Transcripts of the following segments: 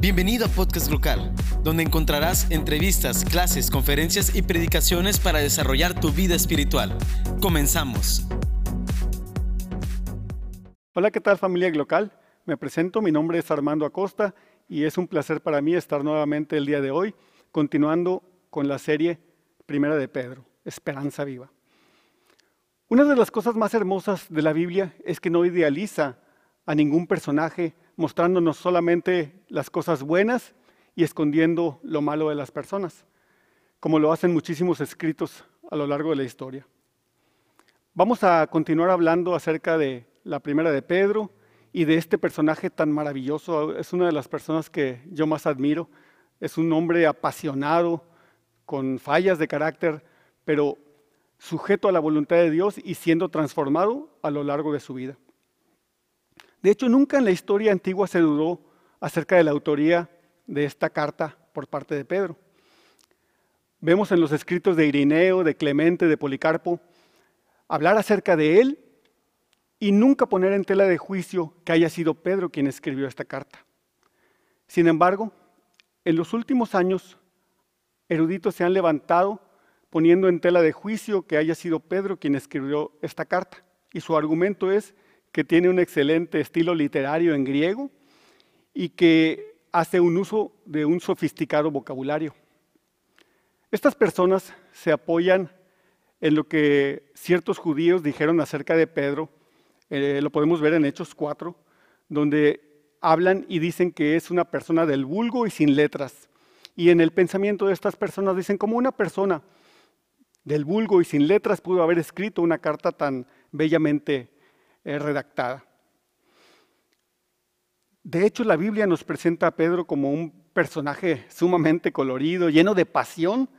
Bienvenido a Podcast Local, donde encontrarás entrevistas, clases, conferencias y predicaciones para desarrollar tu vida espiritual. Comenzamos. Hola, ¿qué tal familia Local? Me presento, mi nombre es Armando Acosta y es un placer para mí estar nuevamente el día de hoy, continuando con la serie Primera de Pedro, Esperanza Viva. Una de las cosas más hermosas de la Biblia es que no idealiza a ningún personaje mostrándonos solamente las cosas buenas y escondiendo lo malo de las personas, como lo hacen muchísimos escritos a lo largo de la historia. Vamos a continuar hablando acerca de la primera de Pedro y de este personaje tan maravilloso. Es una de las personas que yo más admiro. Es un hombre apasionado, con fallas de carácter, pero sujeto a la voluntad de Dios y siendo transformado a lo largo de su vida. De hecho, nunca en la historia antigua se dudó acerca de la autoría de esta carta por parte de Pedro. Vemos en los escritos de Irineo, de Clemente, de Policarpo, hablar acerca de él y nunca poner en tela de juicio que haya sido Pedro quien escribió esta carta. Sin embargo, en los últimos años, eruditos se han levantado poniendo en tela de juicio que haya sido Pedro quien escribió esta carta. Y su argumento es que tiene un excelente estilo literario en griego y que hace un uso de un sofisticado vocabulario. Estas personas se apoyan en lo que ciertos judíos dijeron acerca de Pedro, eh, lo podemos ver en Hechos 4, donde hablan y dicen que es una persona del vulgo y sin letras. Y en el pensamiento de estas personas dicen, como una persona del vulgo y sin letras pudo haber escrito una carta tan bellamente redactada. De hecho, la Biblia nos presenta a Pedro como un personaje sumamente colorido, lleno de pasión,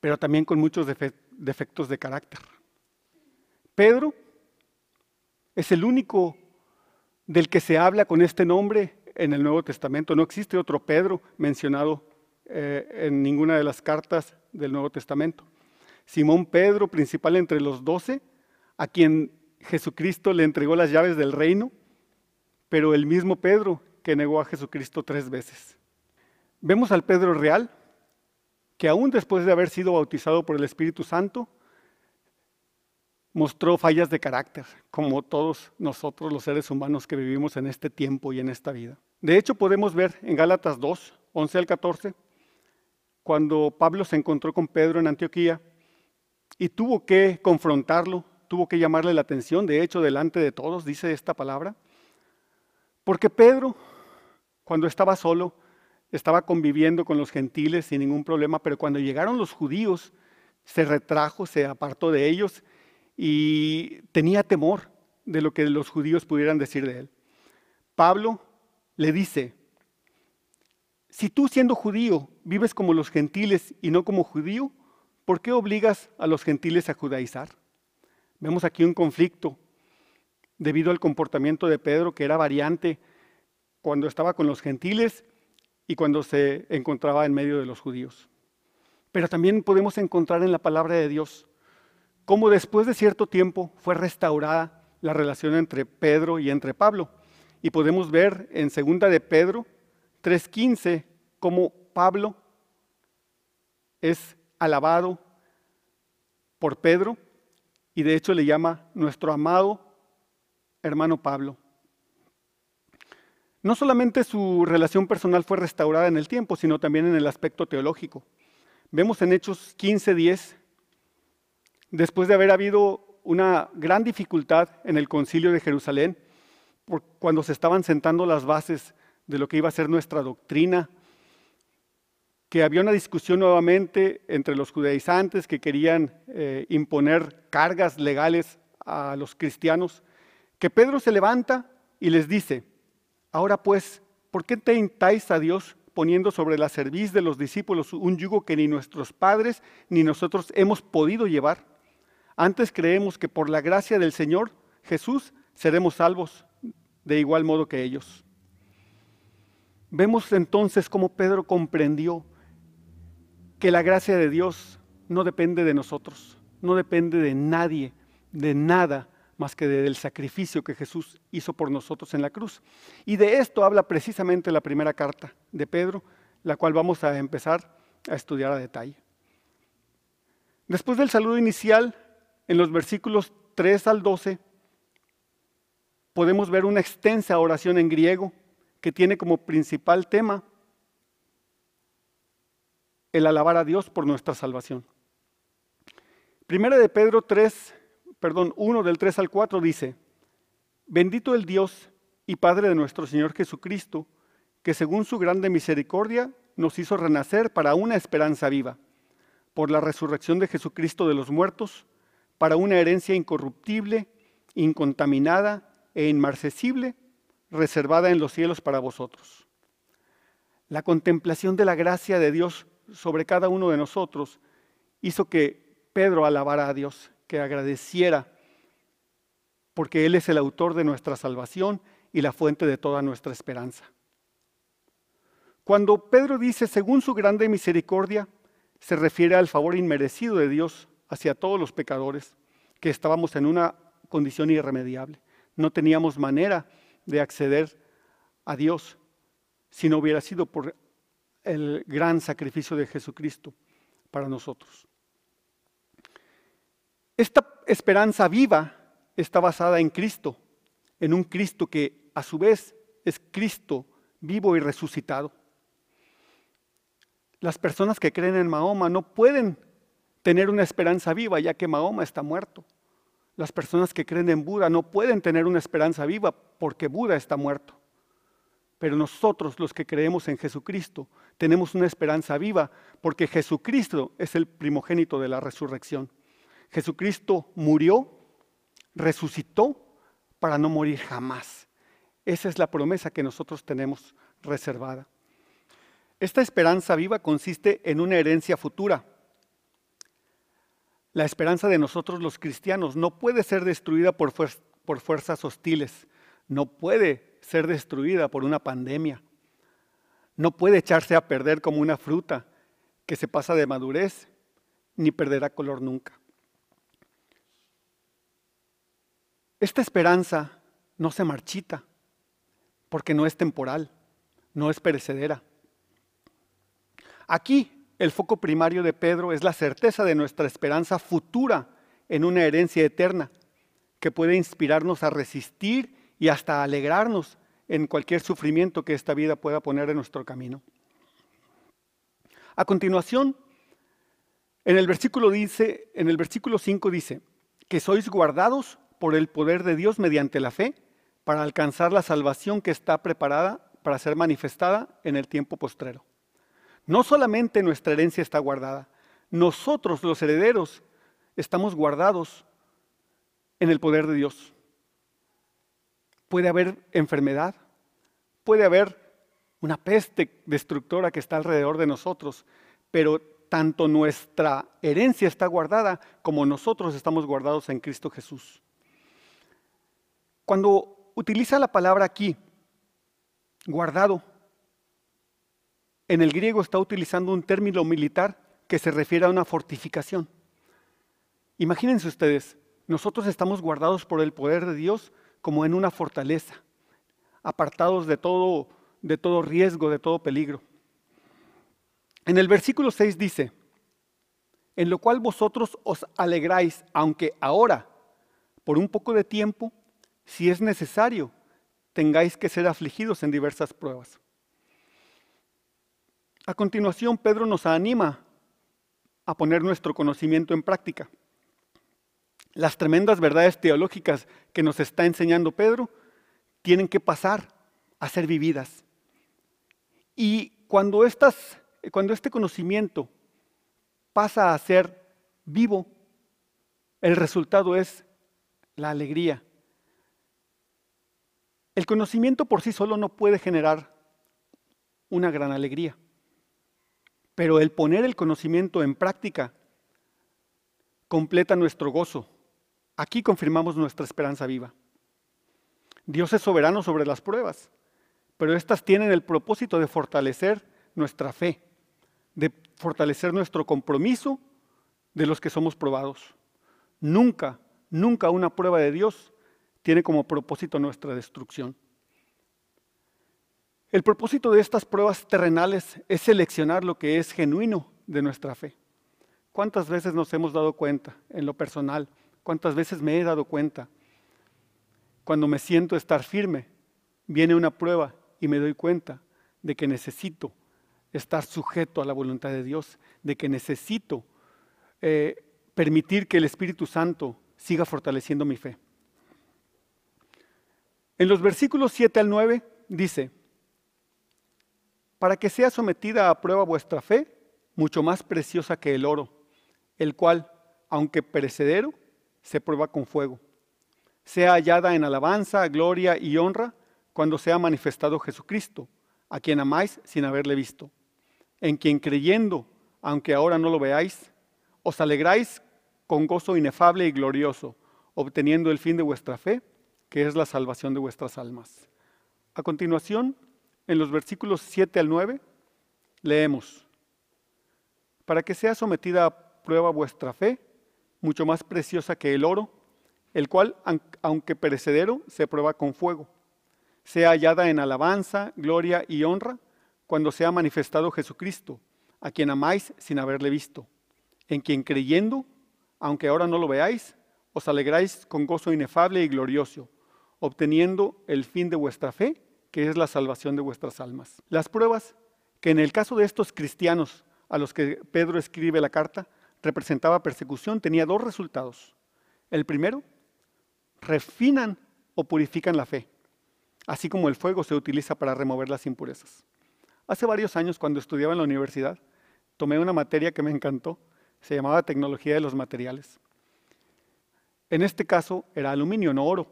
pero también con muchos defectos de carácter. Pedro es el único del que se habla con este nombre en el Nuevo Testamento. No existe otro Pedro mencionado eh, en ninguna de las cartas del Nuevo Testamento. Simón Pedro, principal entre los doce, a quien Jesucristo le entregó las llaves del reino, pero el mismo Pedro que negó a Jesucristo tres veces. Vemos al Pedro real, que aún después de haber sido bautizado por el Espíritu Santo, mostró fallas de carácter, como todos nosotros los seres humanos que vivimos en este tiempo y en esta vida. De hecho, podemos ver en Gálatas 2, 11 al 14, cuando Pablo se encontró con Pedro en Antioquía y tuvo que confrontarlo tuvo que llamarle la atención, de hecho, delante de todos, dice esta palabra. Porque Pedro, cuando estaba solo, estaba conviviendo con los gentiles sin ningún problema, pero cuando llegaron los judíos, se retrajo, se apartó de ellos y tenía temor de lo que los judíos pudieran decir de él. Pablo le dice, si tú siendo judío vives como los gentiles y no como judío, ¿por qué obligas a los gentiles a judaizar? Vemos aquí un conflicto debido al comportamiento de Pedro que era variante cuando estaba con los gentiles y cuando se encontraba en medio de los judíos. Pero también podemos encontrar en la palabra de Dios cómo después de cierto tiempo fue restaurada la relación entre Pedro y entre Pablo. Y podemos ver en segunda de Pedro 3:15 cómo Pablo es alabado por Pedro y de hecho le llama nuestro amado hermano Pablo. No solamente su relación personal fue restaurada en el tiempo, sino también en el aspecto teológico. Vemos en Hechos 15:10, después de haber habido una gran dificultad en el concilio de Jerusalén, cuando se estaban sentando las bases de lo que iba a ser nuestra doctrina, que había una discusión nuevamente entre los judaizantes que querían eh, imponer cargas legales a los cristianos, que Pedro se levanta y les dice, ahora pues, ¿por qué tentáis a Dios poniendo sobre la cerviz de los discípulos un yugo que ni nuestros padres ni nosotros hemos podido llevar? Antes creemos que por la gracia del Señor Jesús seremos salvos de igual modo que ellos. Vemos entonces cómo Pedro comprendió que la gracia de Dios no depende de nosotros, no depende de nadie, de nada, más que del sacrificio que Jesús hizo por nosotros en la cruz. Y de esto habla precisamente la primera carta de Pedro, la cual vamos a empezar a estudiar a detalle. Después del saludo inicial, en los versículos 3 al 12, podemos ver una extensa oración en griego que tiene como principal tema el alabar a Dios por nuestra salvación. Primera de Pedro 3, perdón, 1 del 3 al 4 dice, bendito el Dios y Padre de nuestro Señor Jesucristo, que según su grande misericordia nos hizo renacer para una esperanza viva, por la resurrección de Jesucristo de los muertos, para una herencia incorruptible, incontaminada e inmarcesible, reservada en los cielos para vosotros. La contemplación de la gracia de Dios sobre cada uno de nosotros hizo que Pedro alabara a Dios, que agradeciera, porque Él es el autor de nuestra salvación y la fuente de toda nuestra esperanza. Cuando Pedro dice, según su grande misericordia, se refiere al favor inmerecido de Dios hacia todos los pecadores, que estábamos en una condición irremediable. No teníamos manera de acceder a Dios si no hubiera sido por el gran sacrificio de Jesucristo para nosotros. Esta esperanza viva está basada en Cristo, en un Cristo que a su vez es Cristo vivo y resucitado. Las personas que creen en Mahoma no pueden tener una esperanza viva ya que Mahoma está muerto. Las personas que creen en Buda no pueden tener una esperanza viva porque Buda está muerto. Pero nosotros los que creemos en Jesucristo tenemos una esperanza viva porque Jesucristo es el primogénito de la resurrección. Jesucristo murió, resucitó para no morir jamás. Esa es la promesa que nosotros tenemos reservada. Esta esperanza viva consiste en una herencia futura. La esperanza de nosotros los cristianos no puede ser destruida por, fuerzas hostiles, no puede ser destruida por una pandemia. No puede echarse a perder como una fruta que se pasa de madurez, ni perderá color nunca. Esta esperanza no se marchita, porque no es temporal, no es perecedera. Aquí el foco primario de Pedro es la certeza de nuestra esperanza futura en una herencia eterna que puede inspirarnos a resistir y hasta alegrarnos en cualquier sufrimiento que esta vida pueda poner en nuestro camino. A continuación, en el versículo dice, en el versículo 5 dice, que sois guardados por el poder de Dios mediante la fe para alcanzar la salvación que está preparada para ser manifestada en el tiempo postrero. No solamente nuestra herencia está guardada, nosotros los herederos estamos guardados en el poder de Dios. Puede haber enfermedad, puede haber una peste destructora que está alrededor de nosotros, pero tanto nuestra herencia está guardada como nosotros estamos guardados en Cristo Jesús. Cuando utiliza la palabra aquí, guardado, en el griego está utilizando un término militar que se refiere a una fortificación. Imagínense ustedes, nosotros estamos guardados por el poder de Dios como en una fortaleza, apartados de todo, de todo riesgo, de todo peligro. En el versículo 6 dice, en lo cual vosotros os alegráis, aunque ahora, por un poco de tiempo, si es necesario, tengáis que ser afligidos en diversas pruebas. A continuación, Pedro nos anima a poner nuestro conocimiento en práctica las tremendas verdades teológicas que nos está enseñando Pedro tienen que pasar a ser vividas. Y cuando, cuando este conocimiento pasa a ser vivo, el resultado es la alegría. El conocimiento por sí solo no puede generar una gran alegría, pero el poner el conocimiento en práctica completa nuestro gozo Aquí confirmamos nuestra esperanza viva. Dios es soberano sobre las pruebas, pero estas tienen el propósito de fortalecer nuestra fe, de fortalecer nuestro compromiso de los que somos probados. Nunca nunca una prueba de Dios tiene como propósito nuestra destrucción. El propósito de estas pruebas terrenales es seleccionar lo que es genuino de nuestra fe. ¿Cuántas veces nos hemos dado cuenta en lo personal? ¿Cuántas veces me he dado cuenta? Cuando me siento estar firme, viene una prueba y me doy cuenta de que necesito estar sujeto a la voluntad de Dios, de que necesito eh, permitir que el Espíritu Santo siga fortaleciendo mi fe. En los versículos 7 al 9 dice, para que sea sometida a prueba vuestra fe, mucho más preciosa que el oro, el cual, aunque perecedero, se prueba con fuego, sea hallada en alabanza, gloria y honra cuando sea manifestado Jesucristo, a quien amáis sin haberle visto, en quien creyendo, aunque ahora no lo veáis, os alegráis con gozo inefable y glorioso, obteniendo el fin de vuestra fe, que es la salvación de vuestras almas. A continuación, en los versículos 7 al 9, leemos, para que sea sometida a prueba vuestra fe, mucho más preciosa que el oro, el cual, aunque perecedero, se prueba con fuego, sea hallada en alabanza, gloria y honra, cuando sea manifestado Jesucristo, a quien amáis sin haberle visto, en quien creyendo, aunque ahora no lo veáis, os alegráis con gozo inefable y glorioso, obteniendo el fin de vuestra fe, que es la salvación de vuestras almas. Las pruebas que en el caso de estos cristianos a los que Pedro escribe la carta representaba persecución tenía dos resultados. El primero, refinan o purifican la fe, así como el fuego se utiliza para remover las impurezas. Hace varios años, cuando estudiaba en la universidad, tomé una materia que me encantó, se llamaba Tecnología de los Materiales. En este caso era aluminio, no oro,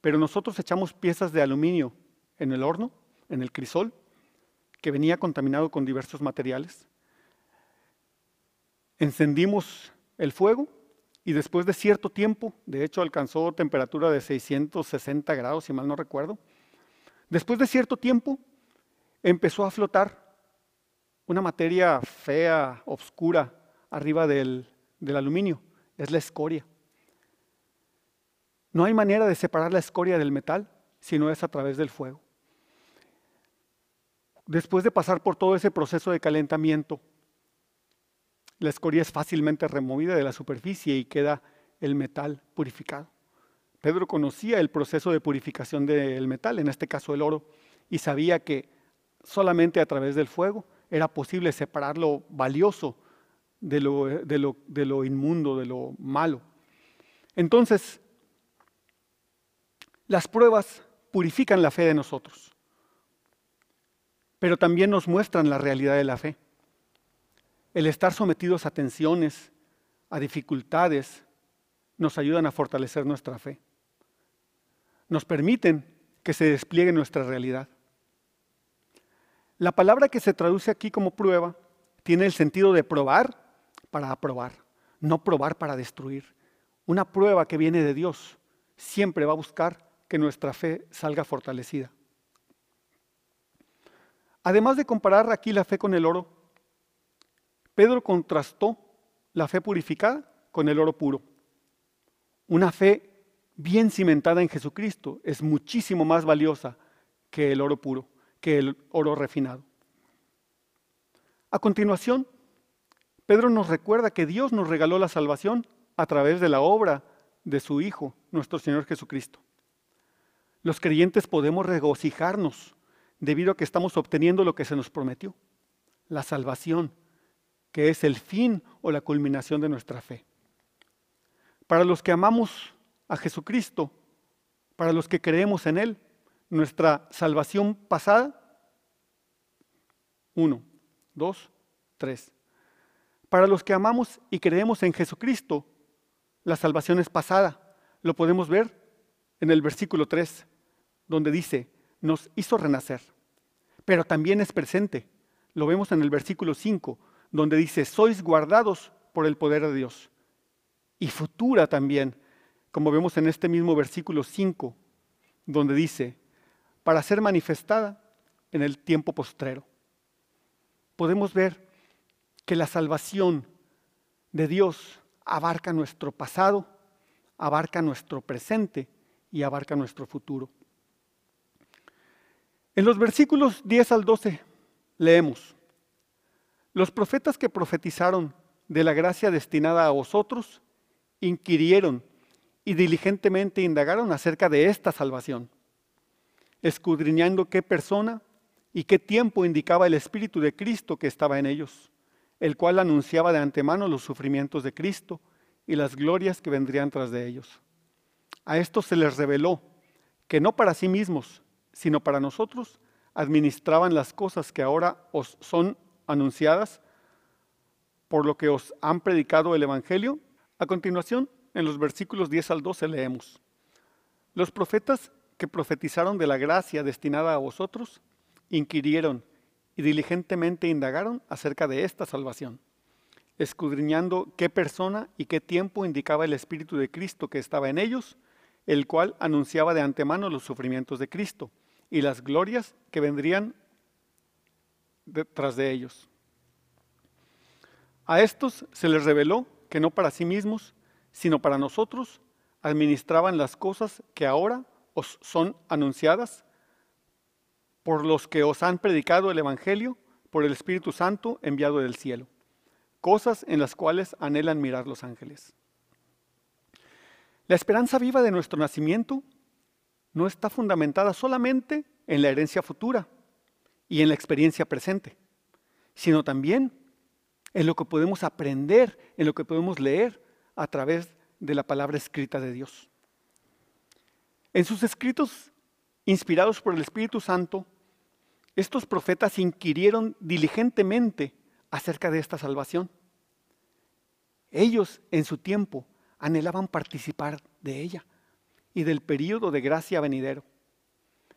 pero nosotros echamos piezas de aluminio en el horno, en el crisol, que venía contaminado con diversos materiales. Encendimos el fuego y después de cierto tiempo, de hecho alcanzó temperatura de 660 grados, si mal no recuerdo, después de cierto tiempo empezó a flotar una materia fea, oscura, arriba del, aluminio, es la escoria. No hay manera de separar la escoria del metal si no es a través del fuego. Después de pasar por todo ese proceso de calentamiento, la escoria es fácilmente removida de la superficie y queda el metal purificado. Pedro conocía el proceso de purificación del metal, en este caso el oro, y sabía que solamente a través del fuego era posible separar lo valioso de lo, de lo, inmundo, de lo malo. Entonces, las pruebas purifican la fe de nosotros, pero también nos muestran la realidad de la fe. El estar sometidos a tensiones, a dificultades, nos ayudan a fortalecer nuestra fe. Nos permiten que se despliegue nuestra realidad. La palabra que se traduce aquí como prueba tiene el sentido de probar para aprobar, no probar para destruir. Una prueba que viene de Dios siempre va a buscar que nuestra fe salga fortalecida. Además de comparar aquí la fe con el oro, Pedro contrastó la fe purificada con el oro puro. Una fe bien cimentada en Jesucristo es muchísimo más valiosa que el oro puro, que el oro refinado. A continuación, Pedro nos recuerda que Dios nos regaló la salvación a través de la obra de su Hijo, nuestro Señor Jesucristo. Los creyentes podemos regocijarnos debido a que estamos obteniendo lo que se nos prometió, la salvación que es el fin o la culminación de nuestra fe. Para los que amamos a Jesucristo, para los que creemos en Él, nuestra salvación pasada, uno, dos, tres. Para los que amamos y creemos en Jesucristo, la salvación es pasada. Lo podemos ver en el versículo 3, donde dice, nos hizo renacer, pero también es presente. Lo vemos en el versículo 5, donde dice, sois guardados por el poder de Dios. Y futura también, como vemos en este mismo versículo 5, donde dice, para ser manifestada en el tiempo postrero. Podemos ver que la salvación de Dios abarca nuestro pasado, abarca nuestro presente y abarca nuestro futuro. En los versículos 10 al 12 leemos, los profetas que profetizaron de la gracia destinada a vosotros inquirieron y diligentemente indagaron acerca de esta salvación, escudriñando qué persona y qué tiempo indicaba el Espíritu de Cristo que estaba en ellos, el cual anunciaba de antemano los sufrimientos de Cristo y las glorias que vendrían tras de ellos. A estos se les reveló que no para sí mismos, sino para nosotros, administraban las cosas que ahora os son anunciadas, por lo que os han predicado el Evangelio. A continuación, en los versículos 10 al 12 leemos, los profetas que profetizaron de la gracia destinada a vosotros, inquirieron y diligentemente indagaron acerca de esta salvación, escudriñando qué persona y qué tiempo indicaba el Espíritu de Cristo que estaba en ellos, el cual anunciaba de antemano los sufrimientos de Cristo y las glorias que vendrían detrás de ellos. A estos se les reveló que no para sí mismos, sino para nosotros, administraban las cosas que ahora os son anunciadas por los que os han predicado el Evangelio por el Espíritu Santo enviado del cielo, cosas en las cuales anhelan mirar los ángeles. La esperanza viva de nuestro nacimiento no está fundamentada solamente en la herencia futura y en la experiencia presente, sino también en lo que podemos aprender, en lo que podemos leer a través de la palabra escrita de Dios. En sus escritos, inspirados por el Espíritu Santo, estos profetas inquirieron diligentemente acerca de esta salvación. Ellos en su tiempo anhelaban participar de ella y del período de gracia venidero.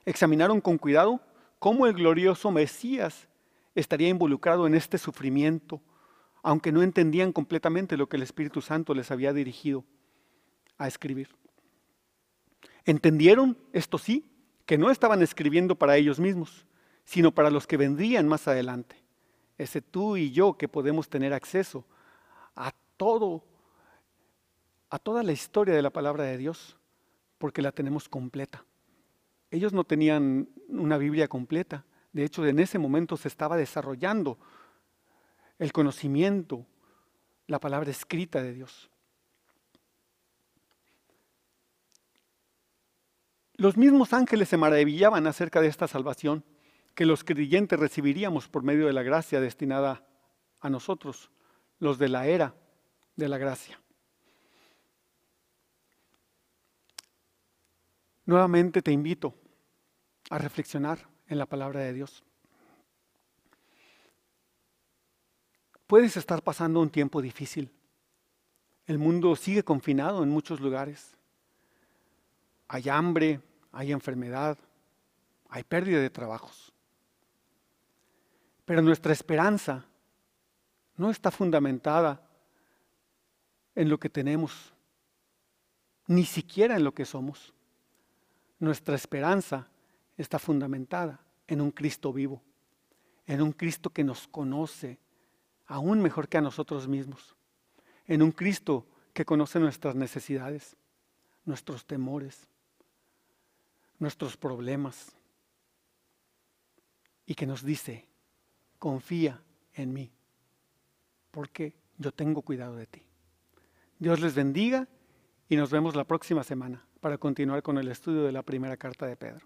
Examinaron con cuidado cómo el glorioso Mesías estaría involucrado en este sufrimiento, aunque no entendían completamente lo que el Espíritu Santo les había dirigido a escribir. Entendieron, esto sí, que no estaban escribiendo para ellos mismos, sino para los que vendrían más adelante. Ese tú y yo que podemos tener acceso a todo, a toda la historia de la palabra de Dios, porque la tenemos completa. Ellos no tenían una Biblia completa. De hecho, en ese momento se estaba desarrollando el conocimiento, la palabra escrita de Dios. Los mismos ángeles se maravillaban acerca de esta salvación que los creyentes recibiríamos por medio de la gracia destinada a nosotros, los de la era de la gracia. Nuevamente te invito a reflexionar en la palabra de Dios. Puedes estar pasando un tiempo difícil. El mundo sigue confinado en muchos lugares. Hay hambre, hay enfermedad, hay pérdida de trabajos. Pero nuestra esperanza no está fundamentada en lo que tenemos, ni siquiera en lo que somos. Nuestra esperanza está fundamentada en un Cristo vivo, en un Cristo que nos conoce aún mejor que a nosotros mismos, en un Cristo que conoce nuestras necesidades, nuestros temores, nuestros problemas, y que nos dice, confía en mí, porque yo tengo cuidado de ti. Dios les bendiga y nos vemos la próxima semana para continuar con el estudio de la primera carta de Pedro.